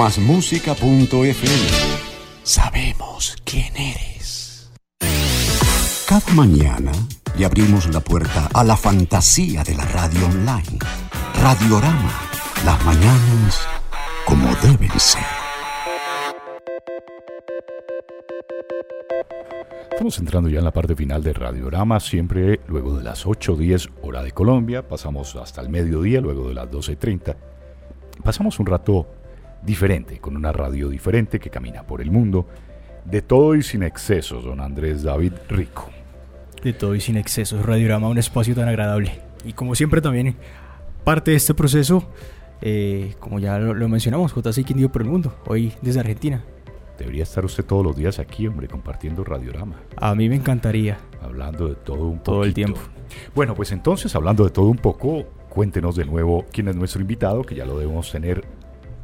Másmúsica.fm. Sabemos quién eres. Cada mañana le abrimos la puerta a la fantasía de la radio online. Radiorama. Las mañanas como deben ser. Estamos entrando ya en la parte final de Radiorama, siempre luego de las 8.10 hora de Colombia, pasamos hasta el mediodía, luego de las 12.30. Pasamos un rato diferente, con una radio diferente que camina por el mundo, de todo y sin excesos, don Andrés David Rico. De todo y sin excesos, Radiorama, un espacio tan agradable. Y como siempre también parte de este proceso, eh, como ya lo, mencionamos, JC Quindío por el mundo, hoy desde Argentina. Debería estar usted todos los días aquí, hombre, compartiendo Radiorama. A mí me encantaría. Hablando de todo un poco. Todo el tiempo. Bueno, pues entonces, hablando de todo un poco, cuéntenos de nuevo quién es nuestro invitado, que ya lo debemos tener,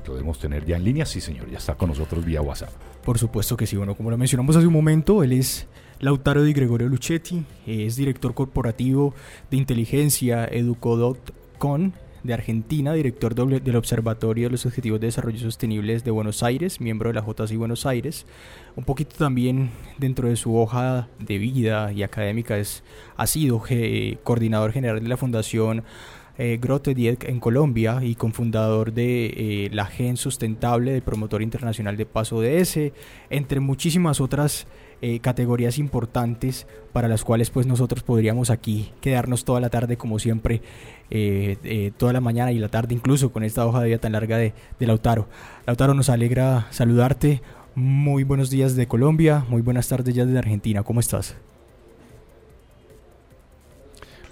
lo debemos tener ya en línea. Sí, señor, ya está con nosotros vía WhatsApp. Por supuesto que sí. Bueno, como lo mencionamos hace un momento, él es Lautaro Di Gregorio Luchetti, es director corporativo de inteligencia Educodot.com de Argentina, director del Observatorio de los Objetivos de Desarrollo Sostenibles de Buenos Aires, miembro de la JCI Buenos Aires. Un poquito también dentro de su hoja de vida y académica es, ha sido eh, coordinador general de la Fundación eh, Grote Dieck en Colombia y cofundador de eh, la Gen Sustentable del Promotor Internacional de Paso DS, entre muchísimas otras eh, categorías importantes para las cuales pues nosotros podríamos aquí quedarnos toda la tarde como siempre, toda la mañana y la tarde incluso con esta hoja de vida tan larga de, de Lautaro. Lautaro, nos alegra saludarte. Muy buenos días de Colombia, muy buenas tardes ya desde Argentina. ¿Cómo estás?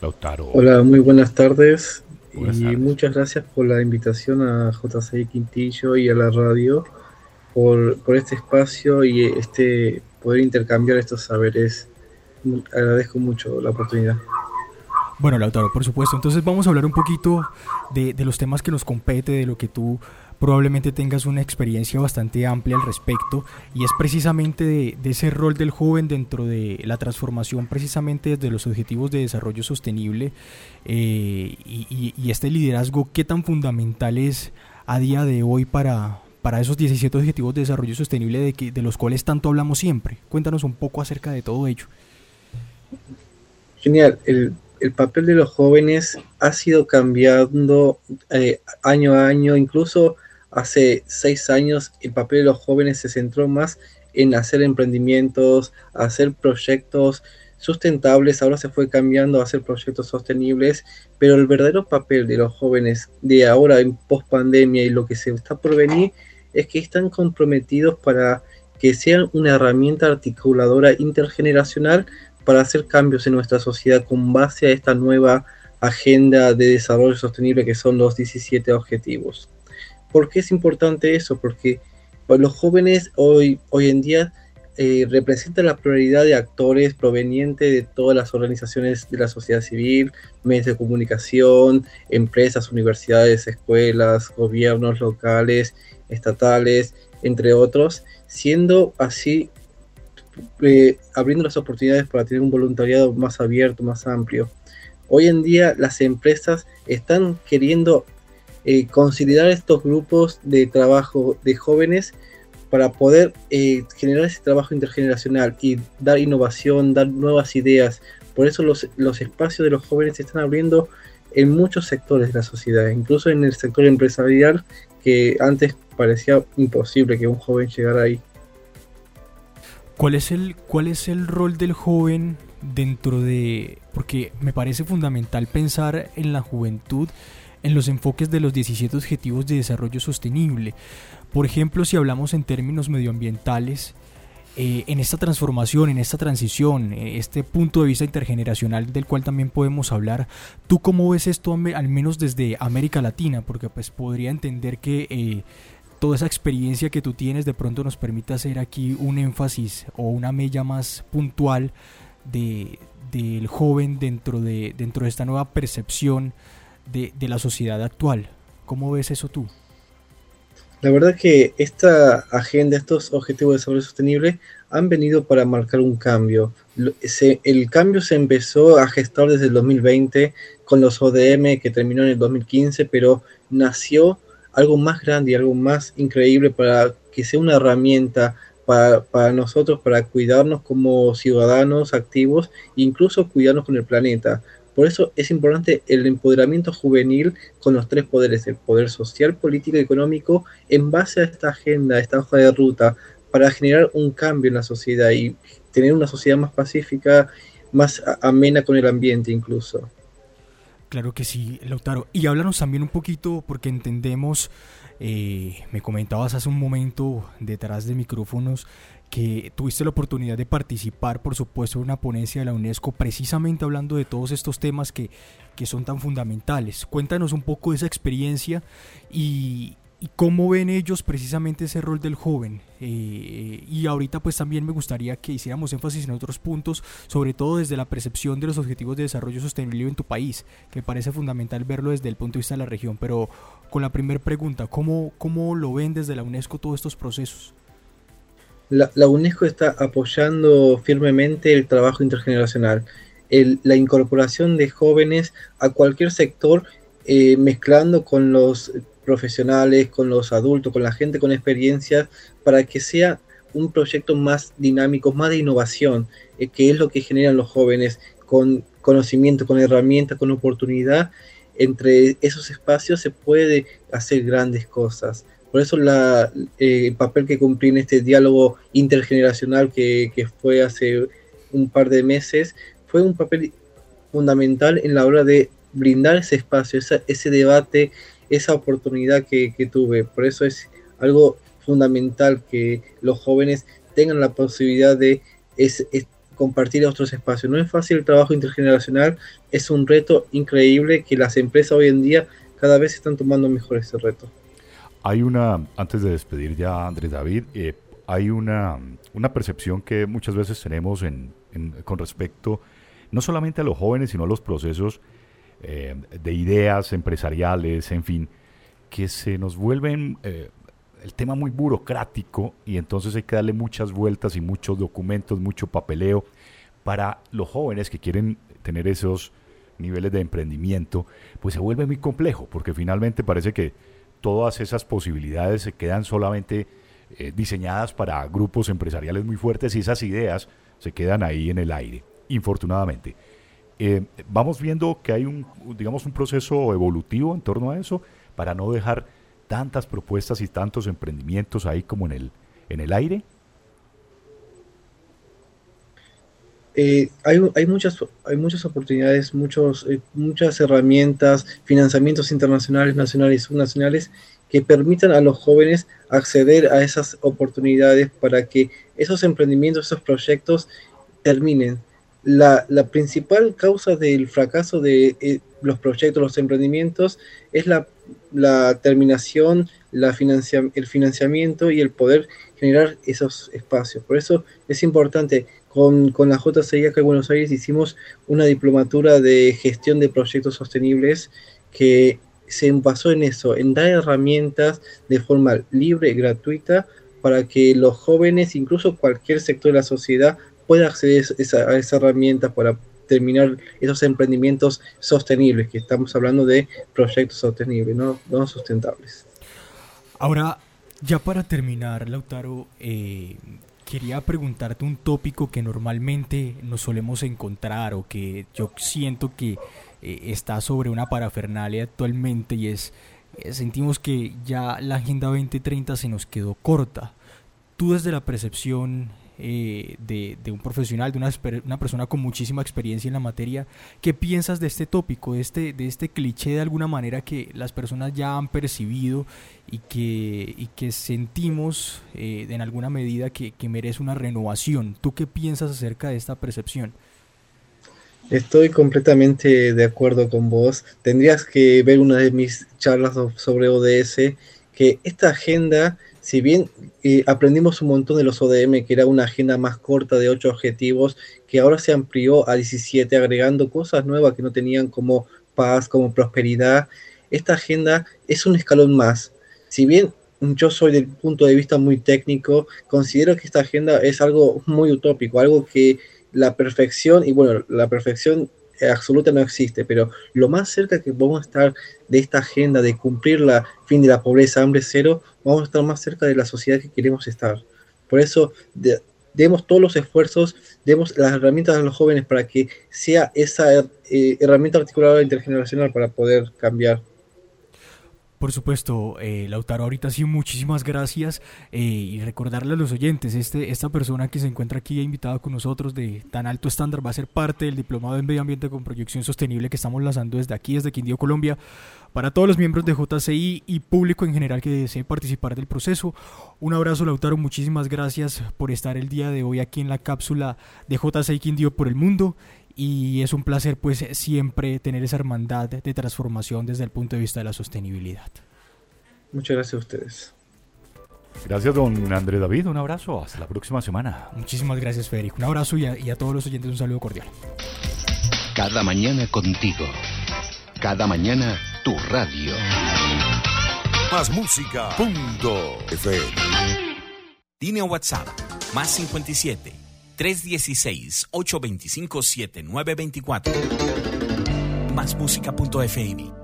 Lautaro. Hola, muy buenas tardes. y muchas gracias por la invitación a JC Quintillo y a la radio por, por este espacio y este poder intercambiar estos saberes. Agradezco mucho la oportunidad. Bueno, Lautaro, por supuesto. Entonces vamos a hablar un poquito de, los temas que nos compete, de lo que tú probablemente tengas una experiencia bastante amplia al respecto y es precisamente de, ese rol del joven dentro de la transformación precisamente desde los objetivos de desarrollo sostenible eh, y, este liderazgo qué tan fundamental es a día de hoy para, para esos 17 objetivos de desarrollo sostenible de, que, de los cuales tanto hablamos siempre. Cuéntanos un poco acerca de todo ello. Genial. El, papel de los jóvenes ha sido cambiando eh, año a año. Incluso hace seis años el papel de los jóvenes se centró más en hacer emprendimientos, hacer proyectos sustentables, ahora se fue cambiando a hacer proyectos sostenibles, pero el verdadero papel de los jóvenes de ahora en post pandemia y lo que se está por venir es que están comprometidos para que sean una herramienta articuladora intergeneracional para hacer cambios en nuestra sociedad con base a esta nueva agenda de desarrollo sostenible que son los 17 objetivos. ¿Por qué es importante eso? Porque los jóvenes hoy, hoy en día eh, representan la prioridad de actores provenientes de todas las organizaciones de la sociedad civil, medios de comunicación, empresas, universidades, escuelas, gobiernos locales estatales, entre otros, siendo así eh, abriendo las oportunidades para tener un voluntariado más abierto, más amplio. Hoy en día las empresas están queriendo eh, considerar estos grupos de trabajo de jóvenes para poder eh, generar ese trabajo intergeneracional y dar innovación, dar nuevas ideas. Por eso los, los espacios de los jóvenes se están abriendo en muchos sectores de la sociedad, incluso en el sector empresarial, que antes parecía imposible que un joven llegara ahí. ¿Cuál es el, cuál es el rol del joven dentro de... porque me parece fundamental pensar en la juventud en los enfoques de los 17 Objetivos de Desarrollo Sostenible. Por ejemplo, si hablamos en términos medioambientales, eh, en esta transformación, en esta transición, eh, este punto de vista intergeneracional del cual también podemos hablar, ¿tú cómo ves esto al menos desde América Latina? Porque pues podría entender que eh, toda esa experiencia que tú tienes de pronto nos permite hacer aquí un énfasis o una mella más puntual de, del joven dentro de, dentro de esta nueva percepción de, de la sociedad actual. ¿Cómo ves eso tú? La verdad que esta agenda, estos objetivos de desarrollo sostenible han venido para marcar un cambio. el cambio se empezó a gestar desde el 2020 con los ODM que terminó en el 2015, pero nació algo más grande y algo más increíble para que sea una herramienta para, nosotros, para cuidarnos como ciudadanos activos incluso cuidarnos con el planeta. Por eso es importante el empoderamiento juvenil con los tres poderes, el poder social, político y económico, en base a esta agenda, a esta hoja de ruta, para generar un cambio en la sociedad y tener una sociedad más pacífica, más amena con el ambiente incluso. Claro que sí, Lautaro. Y háblanos también un poquito, porque entendemos, eh, me comentabas hace un momento detrás de micrófonos, que tuviste la oportunidad de participar, por supuesto, en una ponencia de la UNESCO, precisamente hablando de todos estos temas que, que son tan fundamentales. Cuéntanos un poco de esa experiencia y, y cómo ven ellos precisamente ese rol del joven. Eh, y ahorita pues también me gustaría que hiciéramos énfasis en otros puntos, sobre todo desde la percepción de los objetivos de desarrollo sostenible en tu país, que parece fundamental verlo desde el punto de vista de la región. Pero con la primera pregunta, ¿cómo, ¿cómo lo ven desde la UNESCO todos estos procesos? La, UNESCO está apoyando firmemente el trabajo intergeneracional, la incorporación de jóvenes a cualquier sector eh, mezclando con los profesionales, con los adultos, con la gente con experiencia, para que sea un proyecto más dinámico, más de innovación, eh, que es lo que generan los jóvenes, con conocimiento, con herramientas, con oportunidad. Entre esos espacios se puede hacer grandes cosas. Por eso la, eh, el papel que cumplí en este diálogo intergeneracional que, que fue hace un par de meses fue un papel fundamental en la hora de brindar ese espacio, ese debate, esa oportunidad que, tuve. Por eso es algo fundamental que los jóvenes tengan la posibilidad de compartir otros espacios. No es fácil el trabajo intergeneracional, es un reto increíble que las empresas hoy en día cada vez están tomando mejor ese reto. Hay una, antes de despedir ya Andrés David, eh, hay una, una, percepción que muchas veces tenemos en, con respecto no solamente a los jóvenes, sino a los procesos eh, de ideas empresariales, en fin, que se nos vuelven eh, el tema muy burocrático y entonces hay que darle muchas vueltas y muchos documentos, mucho papeleo para los jóvenes que quieren tener esos niveles de emprendimiento, pues se vuelve muy complejo, porque finalmente parece que todas esas posibilidades se quedan solamente eh, diseñadas para grupos empresariales muy fuertes y esas ideas se quedan ahí en el aire, infortunadamente. Eh, vamos viendo que hay un, digamos, un proceso evolutivo en torno a eso para no dejar tantas propuestas y tantos emprendimientos ahí como en el, en el aire. Eh, hay, hay, muchas, hay muchas oportunidades, muchos, eh, muchas herramientas, financiamientos internacionales, nacionales y subnacionales que permitan a los jóvenes acceder a esas oportunidades para que esos emprendimientos, esos proyectos terminen la, principal causa del fracaso de eh, los proyectos, los emprendimientos, es la, terminación, la el financiamiento y el poder generar esos espacios. Por eso es importante, con, con la JCI acá en Buenos Aires hicimos una diplomatura de gestión de proyectos sostenibles que se basó en eso, en dar herramientas de forma libre gratuita para que los jóvenes, incluso cualquier sector de la sociedad, pueda acceder a esa herramienta para terminar esos emprendimientos sostenibles, que estamos hablando de proyectos sostenibles, no, no sustentables. Ahora, ya para terminar, Lautaro, eh, quería preguntarte un tópico que normalmente nos solemos encontrar o que yo siento que eh, está sobre una parafernalia actualmente y es, eh, sentimos que ya la Agenda 2030 se nos quedó corta. Tú desde la percepción eh, de, un profesional, de una, una, persona con muchísima experiencia en la materia. ¿Qué piensas de este tópico, de este, de este cliché de alguna manera que las personas ya han percibido y que, y que sentimos eh, en alguna medida que, que merece una renovación? ¿Tú qué piensas acerca de esta percepción? Estoy completamente de acuerdo con vos. Tendrías que ver una de mis charlas sobre ODS, que esta agenda si bien eh, aprendimos un montón de los ODM, que era una agenda más corta de ocho objetivos, que ahora se amplió a 17, agregando cosas nuevas que no tenían como paz, como prosperidad, esta agenda es un escalón más. Si bien yo soy del punto de vista muy técnico, considero que esta agenda es algo muy utópico, algo que la perfección, y bueno, la perfección absoluta no existe, pero lo más cerca que vamos a estar de esta agenda de cumplir la fin de la pobreza, hambre cero, vamos a estar más cerca de la sociedad que queremos estar. Por eso, demos todos los esfuerzos, demos las herramientas a los jóvenes para que sea esa eh, herramienta articulada intergeneracional para poder cambiar. Por supuesto, eh, Lautaro, ahorita sí, muchísimas gracias eh, y recordarle a los oyentes, este, esta persona que se encuentra aquí invitada con nosotros de tan alto estándar va a ser parte del Diplomado en Medio Ambiente con Proyección Sostenible que estamos lanzando desde aquí, desde Quindío, Colombia, para todos los miembros de JCI y público en general que desee participar del proceso. Un abrazo, Lautaro, muchísimas gracias por estar el día de hoy aquí en la cápsula de JCI Quindío por el mundo y es un placer pues siempre tener esa hermandad de transformación desde el punto de vista de la sostenibilidad. Muchas gracias a ustedes. Gracias, don Andrés David. Un abrazo. Hasta la próxima semana. Muchísimas gracias, Federico. Un abrazo y a, y a todos los oyentes un saludo cordial. Cada mañana contigo. Cada mañana tu radio. Más música. Punto. FM. Línea WhatsApp. Más 57 316-825-7924. Más música.fm